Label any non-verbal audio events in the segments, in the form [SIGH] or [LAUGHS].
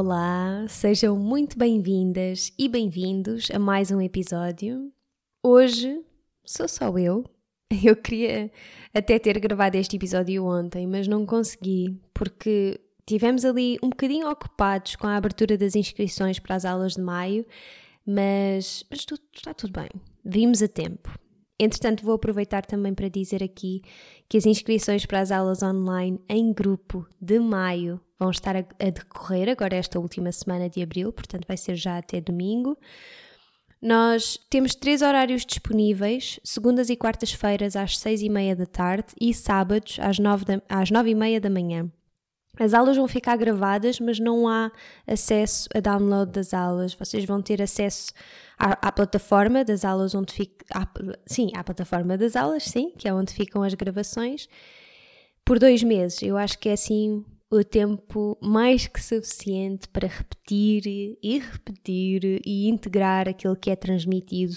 Olá! Sejam muito bem-vindas e bem-vindos a mais um episódio. Hoje sou só eu. [LAUGHS] Eu queria até ter gravado este episódio ontem, mas não consegui porque tivemos ali um bocadinho ocupados com a abertura das inscrições para as aulas de maio, mas, mas tudo, está tudo bem. Vimos a tempo. Entretanto, vou aproveitar também para dizer aqui que as inscrições para as aulas online em grupo de maio vão estar a, a decorrer agora esta última semana de abril, portanto vai ser já até domingo. Nós temos três horários disponíveis, segundas e quartas-feiras às seis e meia da tarde e sábados às nove, da, às nove e meia da manhã. As aulas vão ficar gravadas, mas não há acesso a download das aulas. Vocês vão ter acesso à, à plataforma das aulas onde fica. À, sim, à plataforma das aulas, sim, que é onde ficam as gravações, por dois meses. Eu acho que é assim o tempo mais que suficiente para repetir e repetir e integrar aquilo que é transmitido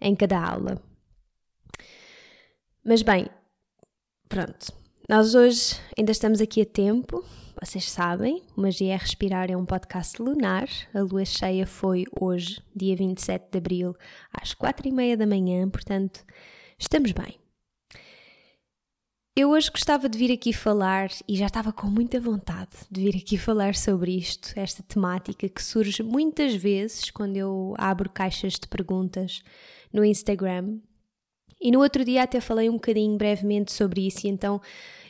em cada aula. Mas bem, pronto. Nós hoje ainda estamos aqui a tempo, vocês sabem, Magia é Respirar é um podcast lunar. A lua cheia foi hoje, dia 27 de abril, às quatro e meia da manhã, portanto, estamos bem. Eu hoje gostava de vir aqui falar, e já estava com muita vontade de vir aqui [LAUGHS] falar sobre isto, esta temática que surge muitas vezes quando eu abro caixas de perguntas no Instagram. E no outro dia até falei um bocadinho brevemente sobre isso, e então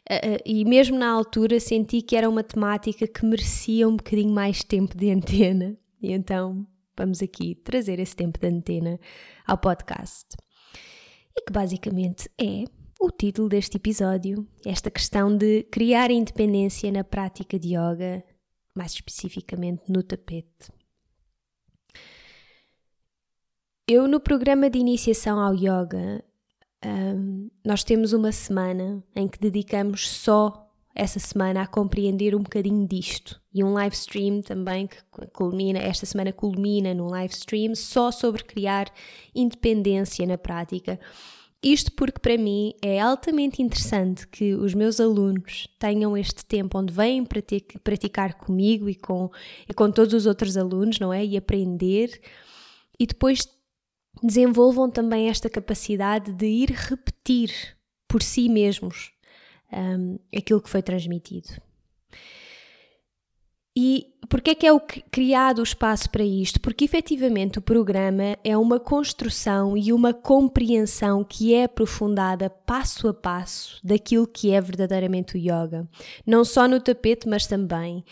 Uh, e mesmo na altura senti que era uma temática que merecia um bocadinho mais tempo de antena. E então vamos aqui trazer esse tempo de antena ao podcast. E que basicamente é o título deste episódio, esta questão de criar independência na prática de yoga, mais especificamente no tapete. Eu, no programa de iniciação ao yoga, um, nós temos uma semana em que dedicamos só essa semana a compreender um bocadinho disto e um live stream também que culmina, esta semana culmina num live stream só sobre criar independência na prática. Isto porque para mim é altamente interessante que os meus alunos tenham este tempo onde vêm praticar comigo e com, e com todos os outros alunos, não é? E aprender e depois desenvolvam também esta capacidade de ir repetir por si mesmos um, aquilo que foi transmitido. E porquê é que é o criado o espaço para isto? Porque efetivamente o programa é uma construção e uma compreensão que é aprofundada passo a passo daquilo que é verdadeiramente o yoga. Não só no tapete, mas também.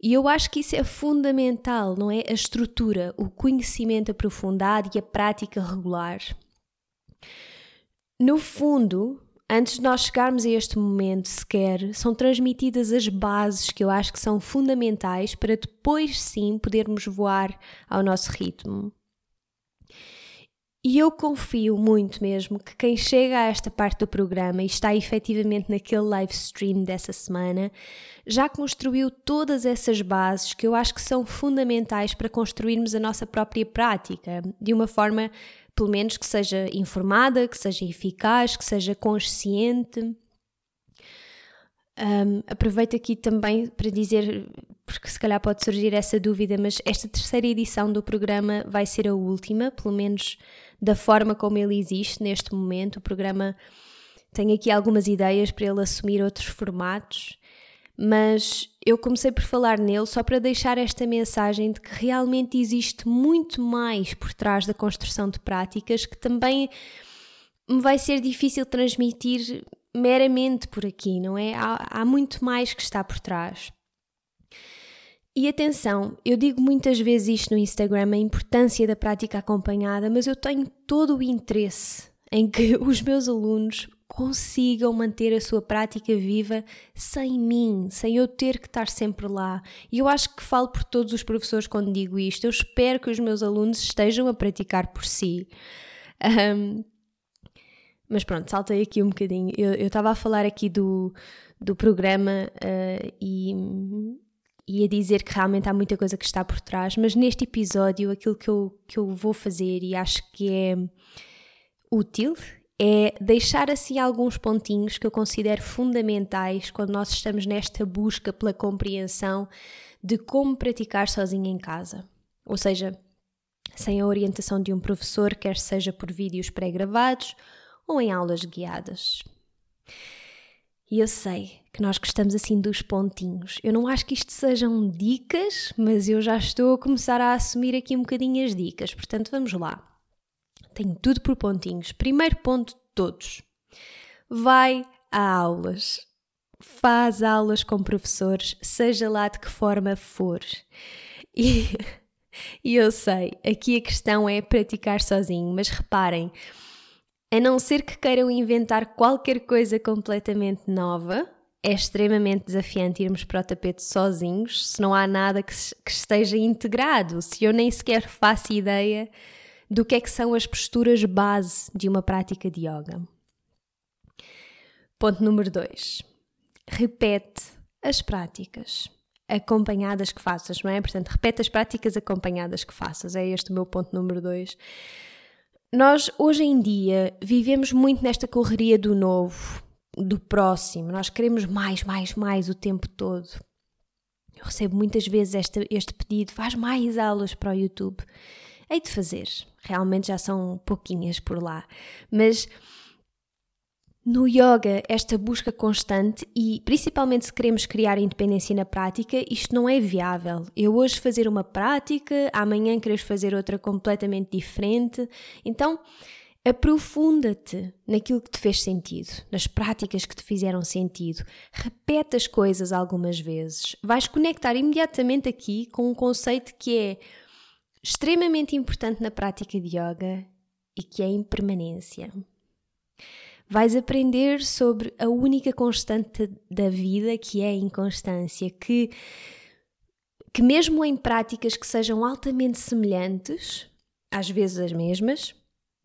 E eu acho que isso é fundamental, não é? A estrutura, o conhecimento aprofundado e a prática regular. No fundo, antes de nós chegarmos a este momento sequer, são transmitidas as bases que eu acho que são fundamentais para depois sim podermos voar ao nosso ritmo. E eu confio muito mesmo que quem chega a esta parte do programa e está efetivamente naquele live stream dessa semana já construiu todas essas bases que eu acho que são fundamentais para construirmos a nossa própria prática de uma forma, pelo menos, que seja informada, que seja eficaz, que seja consciente. Um, aproveito aqui também para dizer, porque se calhar pode surgir essa dúvida, mas esta terceira edição do programa vai ser a última, pelo menos da forma como ele existe neste momento. O programa tenho aqui algumas ideias para ele assumir outros formatos, mas eu comecei por falar nele só para deixar esta mensagem de que realmente existe muito mais por trás da construção de práticas que também me vai ser difícil transmitir meramente por aqui, não é? Há, há muito mais que está por trás. E atenção, eu digo muitas vezes isto no Instagram, a importância da prática acompanhada, mas eu tenho todo o interesse em que [LAUGHS] os meus alunos consigam manter a sua prática viva sem mim, sem eu ter que estar sempre lá. E eu acho que falo por todos os professores quando digo isto. Eu espero que os meus alunos estejam a praticar por si. Um, mas pronto, saltei aqui um bocadinho. Eu estava a falar aqui do, do programa uh, e e a dizer que realmente há muita coisa que está por trás, mas neste episódio aquilo que eu, que eu vou fazer e acho que é útil é deixar assim alguns pontinhos que eu considero fundamentais quando nós estamos nesta busca pela compreensão de como praticar sozinho em casa. Ou seja, sem a orientação de um professor, quer seja por vídeos pré-gravados ou em aulas guiadas. E eu sei que nós gostamos assim dos pontinhos. Eu não acho que isto sejam dicas, mas eu já estou a começar a assumir aqui um bocadinho as dicas. Portanto, vamos lá. Tenho tudo por pontinhos. Primeiro ponto de todos. Vai a aulas. Faz aulas com professores, seja lá de que forma for. E, [LAUGHS] e eu sei, aqui a questão é praticar sozinho, mas reparem, a não ser que queiram inventar qualquer coisa completamente nova, é extremamente desafiante irmos para o tapete sozinhos se não há nada que, que, esteja integrado, se eu nem sequer faço ideia do que é que são as posturas base de uma prática de yoga. Ponto número 2. Repete as práticas acompanhadas que faças, não é? Portanto, repete as práticas acompanhadas que faças. É este o meu ponto número 2 nós, hoje em dia, vivemos muito nesta correria do novo, do próximo. Nós queremos mais, mais, mais o tempo todo. Eu recebo muitas vezes este, este pedido: faz mais aulas para o YouTube. Hei de fazer. Realmente já são pouquinhas por lá. Mas no yoga, esta busca constante e principalmente se queremos criar independência na prática, isto não é viável. Eu hoje fazer uma prática, amanhã queres fazer outra completamente diferente. Então, aprofunda-te naquilo que te fez sentido, nas práticas que te fizeram sentido. Repete as coisas algumas vezes. Vais conectar imediatamente aqui com um conceito que é extremamente importante na prática de yoga e que é impermanência vais aprender sobre a única constante da vida que é a inconstância, que, que mesmo em práticas que sejam altamente semelhantes, às vezes as mesmas,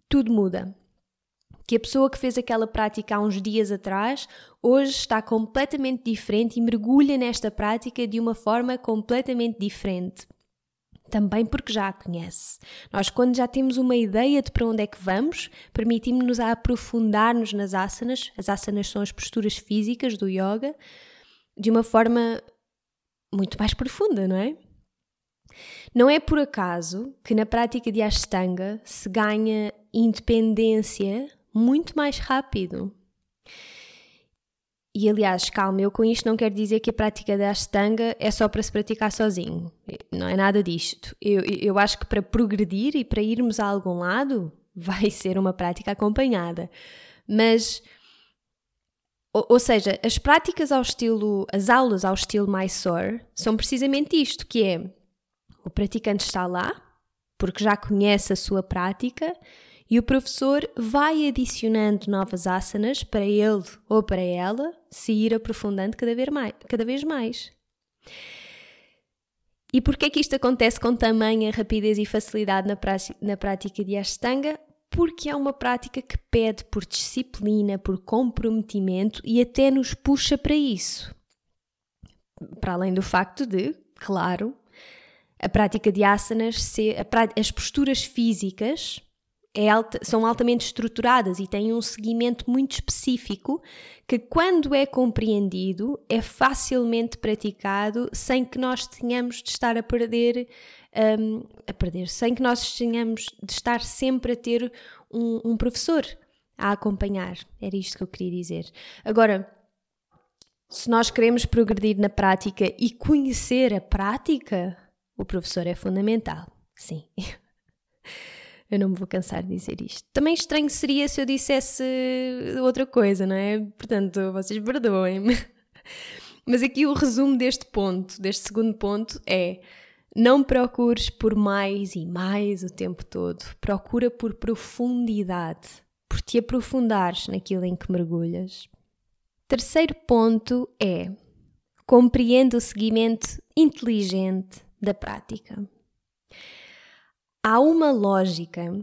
tudo muda. Que a pessoa que fez aquela prática há uns dias atrás, hoje está completamente diferente e mergulha nesta prática de uma forma completamente diferente também porque já a conhece. Nós, quando já temos uma ideia de para onde é que vamos, permitimos-nos a aprofundar-nos nas asanas. As asanas são as posturas físicas do yoga, de uma forma muito mais profunda, não é? Não é por acaso que na prática de Ashtanga se ganha independência muito mais rápido. E aliás, calma, eu com isto não quero dizer que a prática da Ashtanga é só para se praticar sozinho. Não é nada disto. Eu, eu acho que para progredir e para irmos a algum lado, [LAUGHS] vai ser uma prática acompanhada. Mas, ou, ou seja, as práticas ao estilo, as aulas ao estilo Mysore são precisamente isto, que é o praticante está lá, porque já conhece a sua prática e o professor vai adicionando novas asanas para ele ou para ela se ir aprofundando cada vez mais. Cada vez mais. E porquê que isto acontece com tamanha rapidez e facilidade na, na prática de Ashtanga? Porque é uma prática que pede por disciplina, por comprometimento e até nos puxa para isso. Para além do facto de, claro, a prática de asanas, ser, as posturas físicas é alta, são altamente estruturadas e têm um seguimento muito específico que, quando é compreendido, é facilmente praticado sem que nós tenhamos de estar a perder, um, a perder, sem que nós tenhamos de estar sempre a ter um, um professor. a acompanhar. Era isto que eu queria dizer. Agora, se nós queremos progredir na prática e conhecer a prática, o professor é fundamental. Sim. [LAUGHS] Eu não me vou cansar de dizer isto. Também estranho seria se eu dissesse outra coisa, não é? Portanto, vocês perdoem-me. [LAUGHS] Mas aqui o resumo deste ponto, deste segundo ponto, é não procures por mais e mais o tempo todo. Procura por profundidade, por te aprofundares naquilo em que mergulhas. Terceiro ponto é compreende o seguimento inteligente da prática. Há uma lógica,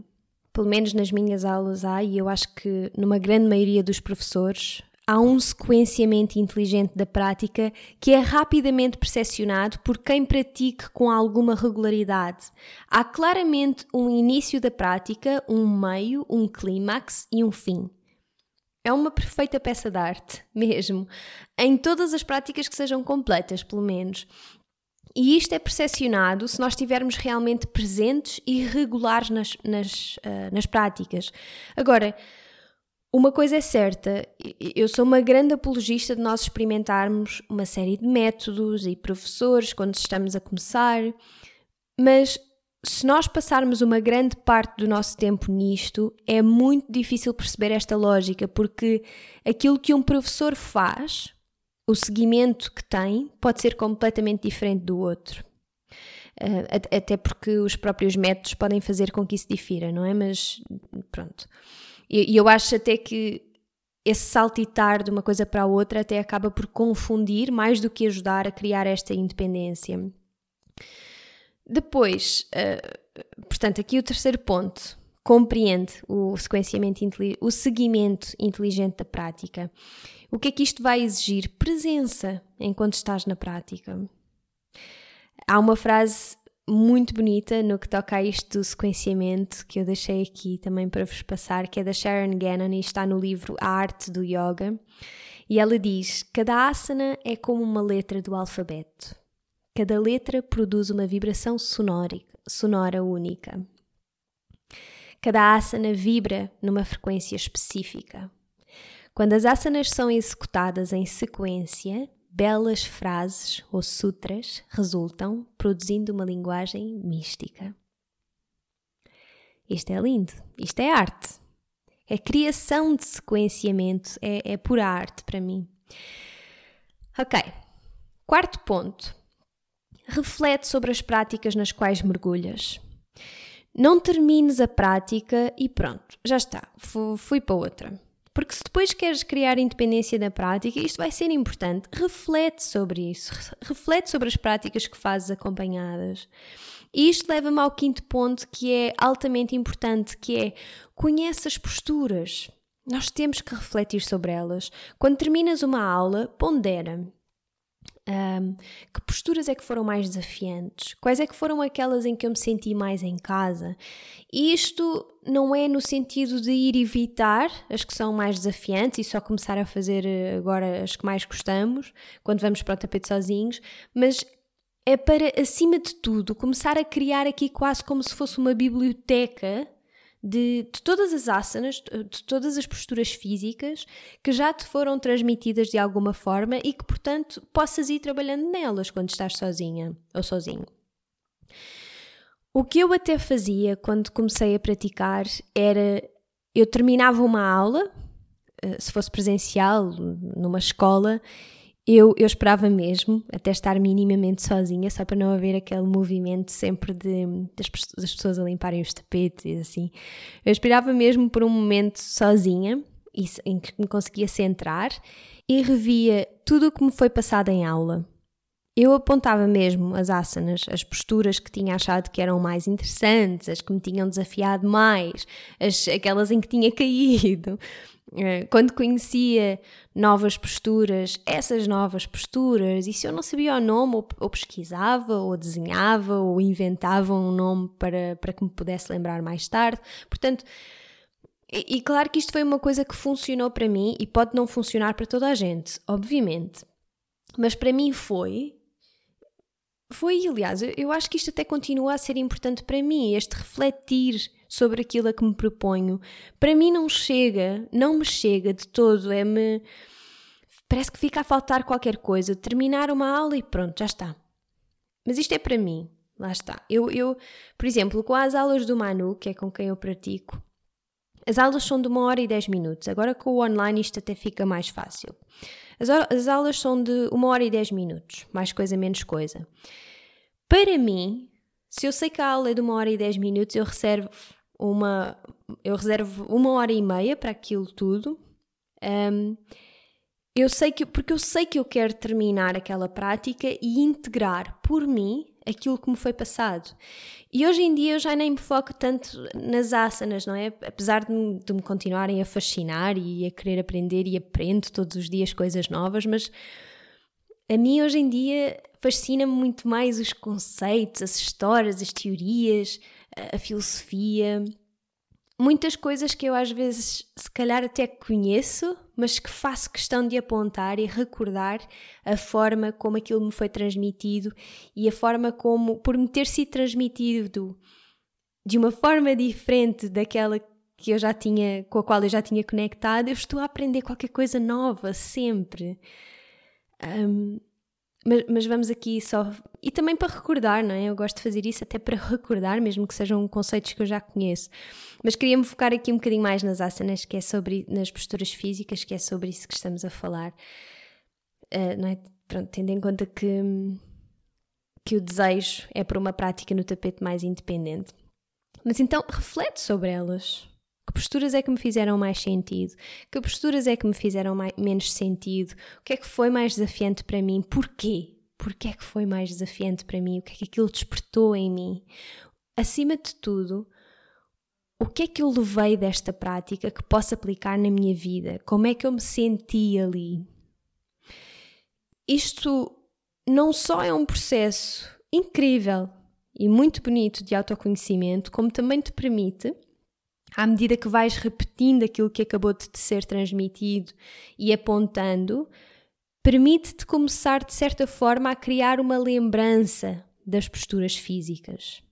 pelo menos nas minhas aulas há, e eu acho que numa grande maioria dos professores, há um sequenciamento inteligente da prática que é rapidamente percepcionado por quem pratique com alguma regularidade. Há claramente um início da prática, um meio, um clímax e um fim. É uma perfeita peça de arte, [LAUGHS] mesmo, em todas as práticas que sejam completas, pelo menos. E isto é percepcionado se nós estivermos realmente presentes e regulares nas, nas, uh, nas práticas. Agora, uma coisa é certa, eu sou uma grande apologista de nós experimentarmos uma série de métodos e professores quando estamos a começar, mas se nós passarmos uma grande parte do nosso tempo nisto, é muito difícil perceber esta lógica, porque aquilo que um professor faz, o seguimento que tem, pode ser completamente diferente do outro. Uh, até porque os próprios métodos podem fazer com que isso difira, não é? Mas pronto. E, eu acho até que esse saltitar de uma coisa para a outra até acaba por confundir mais do que ajudar a criar esta independência. Depois, uh, portanto, aqui o terceiro ponto, compreende o sequenciamento, o seguimento inteligente da prática. O que é que isto vai exigir? Presença enquanto estás na prática. Há uma frase muito bonita no que toca a isto do sequenciamento que eu deixei aqui também para vos passar, que é da Sharon Gannon e está no livro A Arte do Yoga. E ela diz: Cada asana é como uma letra do alfabeto. Cada letra produz uma vibração sonora única. Cada asana vibra numa frequência específica. Quando as asanas são executadas em sequência, belas frases ou sutras resultam, produzindo uma linguagem mística. Isto é lindo, isto é arte. É criação de sequenciamento, é, é pura arte para mim. Ok, quarto ponto. Reflete sobre as práticas nas quais mergulhas. Não termines a prática e pronto, já está, fui para outra. Porque se depois queres criar independência na prática, isto vai ser importante. Reflete sobre isso, reflete sobre as práticas que fazes acompanhadas. E isto leva-me ao quinto ponto que é altamente importante, que é conhece as posturas. Nós temos que refletir sobre elas. Quando terminas uma aula, pondera. Um, que posturas é que foram mais desafiantes? Quais é que foram aquelas em que eu me senti mais em casa? E isto não é no sentido de ir evitar as que são mais desafiantes e só começar a fazer eh, agora as que mais gostamos, quando vamos para o tapete sozinhos, mas é para, acima de tudo, começar a criar aqui quase como se fosse uma biblioteca de, de, todas as asanas, de todas as posturas físicas que já te foram transmitidas de alguma forma e que, portanto, possas ir trabalhando nelas quando estás sozinha ou sozinho. O que eu até fazia quando comecei a praticar era eu terminava uma aula, eh, se fosse presencial, numa escola, eu, eu esperava mesmo até estar minimamente sozinha, só para não haver aquele movimento sempre de, das, das pessoas a limparem os tapetes e assim. Eu esperava mesmo por um momento sozinha, em que me conseguia centrar e revia tudo o que me foi passado em aula. Eu apontava mesmo as asanas, as posturas que tinha achado que eram mais interessantes, as que me tinham desafiado mais, as, aquelas em que tinha [LAUGHS] caído. Eh, quando conhecia novas posturas, essas novas posturas, e se eu não sabia o nome, ou, ou pesquisava, ou desenhava, ou inventava um nome para, para que me pudesse lembrar mais tarde. Portanto, e, e claro que isto foi uma coisa que funcionou para mim e pode não funcionar para toda a gente, obviamente. Mas para mim foi foi, aliás, eu acho que isto até continua a ser importante para mim, este refletir sobre aquilo a que me proponho. Para mim não chega, não me chega de todo, é-me. Parece que fica a faltar qualquer coisa, terminar uma aula e pronto, já está. Mas isto é para mim, lá está. Eu, eu, por exemplo, com as aulas do Manu, que é com quem eu pratico, as aulas são de uma hora e dez minutos. Agora com o online isto até fica mais fácil. As, as aulas são de uma hora e dez minutos, mais coisa, menos coisa. Para mim, se eu sei que a aula é de uma hora e dez minutos, eu reservo uma, eu reservo uma hora e meia para aquilo tudo. Um, eu sei que, porque eu sei que eu quero terminar aquela prática e integrar por mim aquilo que me foi passado. E hoje em dia eu já nem me foco tanto nas asanas, não é? Apesar de me, de me continuarem a fascinar e a querer aprender e aprendo todos os dias coisas novas, mas a mim hoje em dia fascina-me muito mais os conceitos, as histórias, as teorias, a, a filosofia muitas coisas que eu às vezes se calhar até conheço, mas que faço questão de apontar e recordar a forma como aquilo me foi transmitido e a forma como, por me ter sido transmitido de uma forma diferente daquela que eu já tinha, com a qual eu já tinha conectado, eu estou a aprender qualquer coisa nova sempre. Um, mas, mas, vamos aqui só. E também para recordar, não é? Eu gosto de fazer isso até para recordar, mesmo que sejam conceitos que eu já conheço. Mas queria-me focar aqui um bocadinho mais nas asanas, que é sobre. nas posturas físicas, que é sobre isso que estamos a falar. Uh, não é? Pronto, tendo em conta que, que o desejo é para uma prática no tapete mais independente. Mas então, reflete sobre elas. Que posturas é que me fizeram mais sentido? Que posturas é que me fizeram mais, menos sentido? O que é que foi mais desafiante para mim? Porquê? Porquê é que foi mais desafiante para mim? O que é que aquilo despertou em mim? Acima de tudo, o que é que eu levei desta prática que posso aplicar na minha vida? Como é que eu me senti ali? Isto não só é um processo incrível e muito bonito de autoconhecimento, como também te permite à medida que vais repetindo aquilo que acabou de te ser transmitido e apontando, permite-te começar de certa forma a criar uma lembrança das posturas físicas.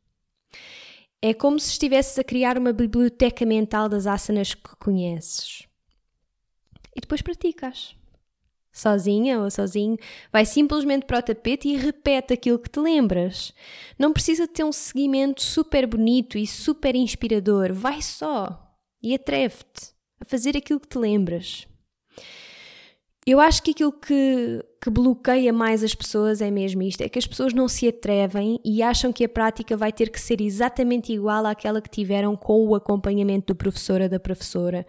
É como se estivesses a criar uma biblioteca mental das asanas que conheces. E depois praticas sozinha ou sozinho, vai simplesmente para o tapete e repete aquilo que te lembras. Não precisa ter um seguimento super bonito e super inspirador. Vai só e atreve-te a fazer aquilo que te lembras. Eu acho que aquilo que, que bloqueia mais as pessoas é mesmo isto: é que as pessoas não se atrevem e acham que a prática vai ter que ser exatamente igual àquela que tiveram com o acompanhamento do professor ou da professora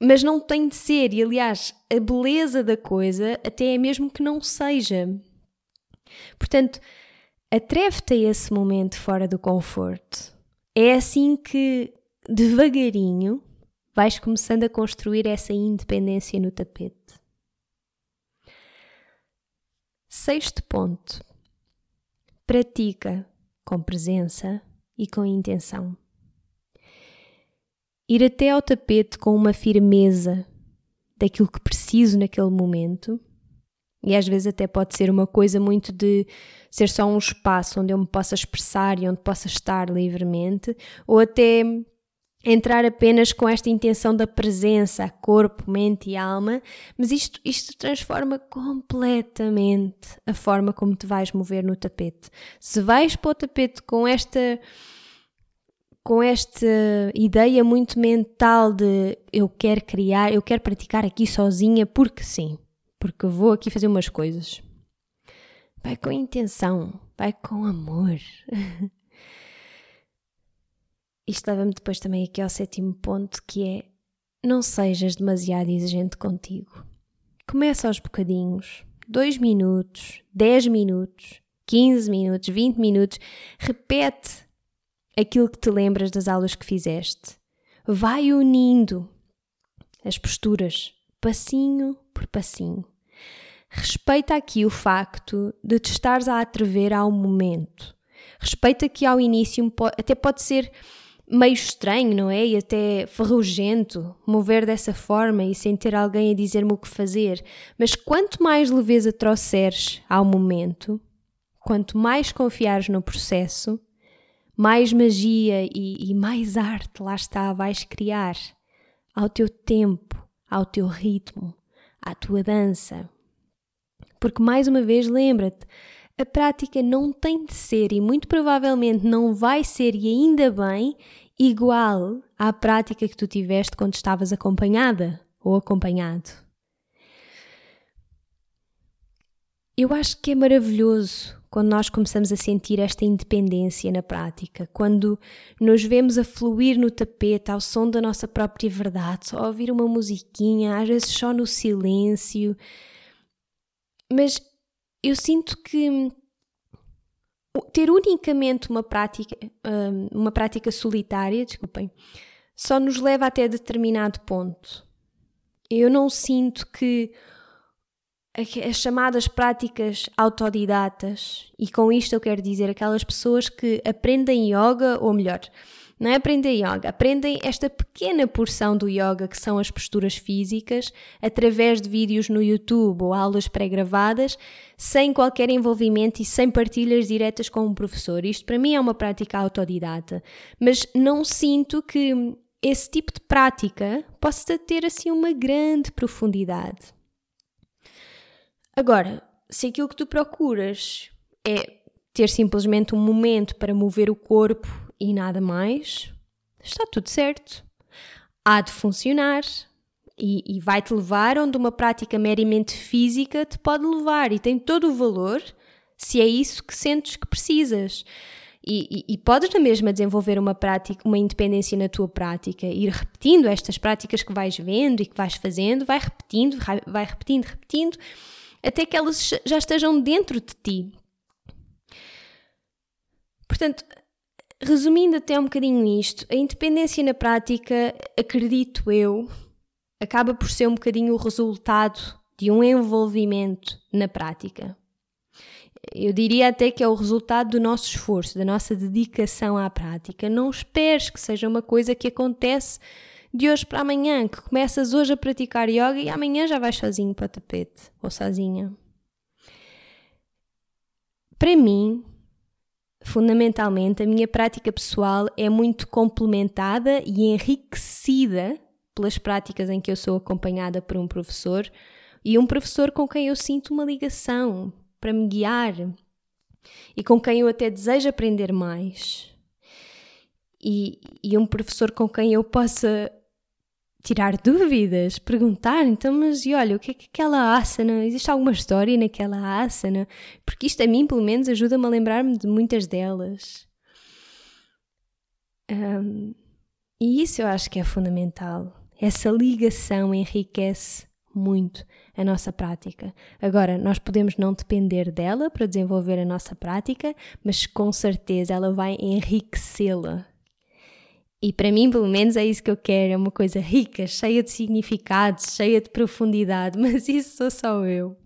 mas não tem de ser, e aliás, a beleza da coisa até é mesmo que não seja. Portanto, atreve-te a esse momento fora do conforto. É assim que, devagarinho, vais começando a construir essa independência no tapete. Sexto ponto. Pratica com presença e com intenção ir até ao tapete com uma firmeza daquilo que preciso naquele momento. E às vezes até pode ser uma coisa muito de ser só um espaço onde eu me possa expressar e onde possa estar livremente, ou até entrar apenas com esta intenção da presença, corpo, mente e alma, mas isto, isto transforma completamente a forma como te vais mover no tapete. Se vais para o tapete com esta com esta ideia muito mental de eu quero criar, eu quero praticar aqui sozinha porque sim, porque vou aqui fazer umas coisas. Vai com intenção, vai com amor. [LAUGHS] Isto leva-me depois também aqui ao sétimo ponto que é não sejas demasiado exigente contigo. Começa aos bocadinhos, 2 minutos, 10 minutos, 15 minutos, 20 minutos, repete aquilo que te lembras das aulas que fizeste. Vai unindo as posturas, passinho por passinho. Respeita aqui o facto de te estares a atrever ao momento. Respeita que ao início até pode ser meio estranho, não é? E até ferrugento mover dessa forma e sem ter alguém a dizer-me o que fazer. Mas quanto mais leveza trouxeres ao momento, quanto mais confiares no processo, mais magia e, e mais arte, lá está, vais criar ao teu tempo, ao teu ritmo, à tua dança. Porque, mais uma vez, lembra-te, a prática não tem de ser e muito provavelmente não vai ser, e ainda bem, igual à prática que tu tiveste quando estavas acompanhada ou acompanhado. Eu acho que é maravilhoso quando nós começamos a sentir esta independência na prática, quando nos vemos a fluir no tapete ao som da nossa própria verdade, só ouvir uma musiquinha, às vezes só no silêncio. Mas eu sinto que ter unicamente uma prática, hum, uma prática solitária, desculpem, só nos leva até determinado ponto. Eu não sinto que as chamadas práticas autodidatas, e com isto eu quero dizer aquelas pessoas que aprendem yoga, ou melhor, não é aprender yoga, aprendem esta pequena porção do yoga que são as posturas físicas através de vídeos no YouTube ou aulas pré-gravadas, sem qualquer envolvimento e sem partilhas diretas com um professor. Isto para mim é uma prática autodidata, mas não sinto que esse tipo de prática possa ter assim uma grande profundidade. Agora, se aquilo que tu procuras é ter simplesmente um momento para mover o corpo e nada mais, está tudo certo. Há de funcionar e, e vai-te levar onde uma prática meramente física te pode levar e tem todo o valor se é isso que sentes que precisas. E, e, e, podes na mesma desenvolver uma prática, uma independência na tua prática, ir repetindo estas práticas que vais vendo e que vais fazendo, vai repetindo, vai repetindo, repetindo, até que elas já estejam dentro de ti. Portanto, resumindo até um bocadinho isto, a independência na prática, acredito eu, acaba por ser um bocadinho o resultado de um envolvimento na prática. Eu diria até que é o resultado do nosso esforço, da nossa dedicação à prática. Não esperes que seja uma coisa que acontece de hoje para amanhã, que começas hoje a praticar yoga e amanhã já vais sozinho para o tapete ou sozinha. Para mim, fundamentalmente, a minha prática pessoal é muito complementada e enriquecida pelas práticas em que eu sou acompanhada por um professor e um professor com quem eu sinto uma ligação para me guiar e com quem eu até desejo aprender mais. E, e um professor com quem eu possa tirar dúvidas, perguntar, então, mas e olha, o que é que aquela asana, existe alguma história naquela asana? Porque isto a mim, pelo menos, ajuda-me a lembrar-me de muitas delas. Um, e isso eu acho que é fundamental. Essa ligação enriquece muito a nossa prática. Agora, nós podemos não depender dela para desenvolver a nossa prática, mas com certeza ela vai enriquecê-la e para mim, pelo menos, é isso que eu quero: é uma coisa rica, cheia de significados, cheia de profundidade, [LAUGHS] mas isso sou só eu.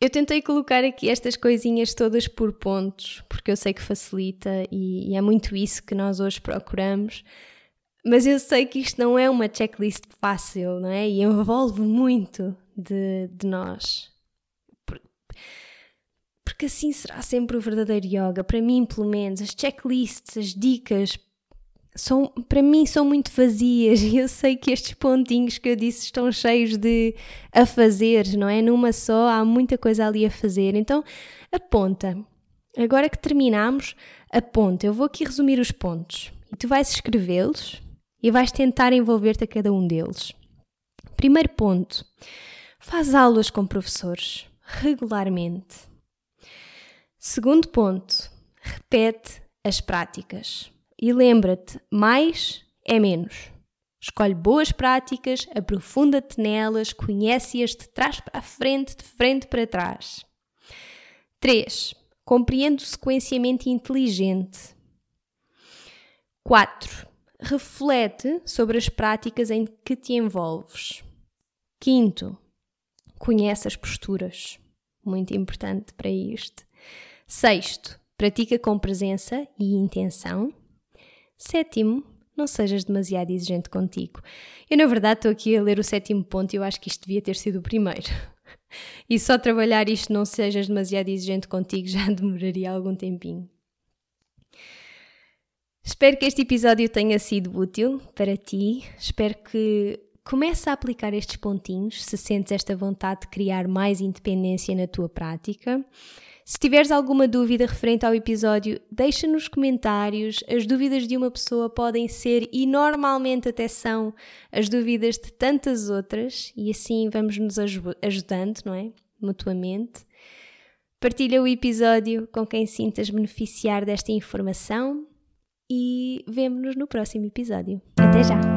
Eu tentei colocar aqui estas coisinhas todas por pontos, porque eu sei que facilita e, e é muito isso que nós hoje procuramos. Mas eu sei que isto não é uma checklist fácil, não é? E envolve muito de, de nós porque assim será sempre o verdadeiro yoga. Para mim, pelo menos, as checklists, as dicas, são, para mim são muito vazias [LAUGHS] e eu sei que estes pontinhos que eu disse estão cheios de a fazer, não é? Numa só há muita coisa ali a fazer. Então, aponta. Agora que terminamos, aponta. Eu vou aqui resumir os pontos e tu vais escrevê-los e vais tentar envolver-te a cada um deles. Primeiro ponto: faz aulas com professores regularmente. Segundo ponto, repete as práticas. E lembra-te, mais é menos. Escolhe boas práticas, aprofunda-te nelas, conhece-as de trás para a frente, de frente para trás. 3. Compreende o sequenciamento inteligente. 4. Reflete sobre as práticas em que te envolves. Quinto, conhece as posturas. Muito importante para isto. Sexto, pratica com presença e intenção. Sétimo, não sejas demasiado exigente contigo. Eu, na verdade, estou aqui a ler o sétimo ponto e eu acho que isto devia ter sido o primeiro. [LAUGHS] E só trabalhar isto, não sejas demasiado exigente contigo, [LAUGHS] já demoraria algum tempinho. Espero que este episódio tenha sido útil para ti. Espero que comece a aplicar estes pontinhos se sentes esta vontade de criar mais independência na tua prática. Se tiveres alguma dúvida referente ao episódio, deixa nos comentários. As dúvidas de uma pessoa podem ser e normalmente até são as dúvidas de tantas outras e assim vamos nos ajudando, não é? Mutuamente. Partilha o episódio com quem sintas beneficiar desta informação e vemo-nos no próximo episódio. Até já!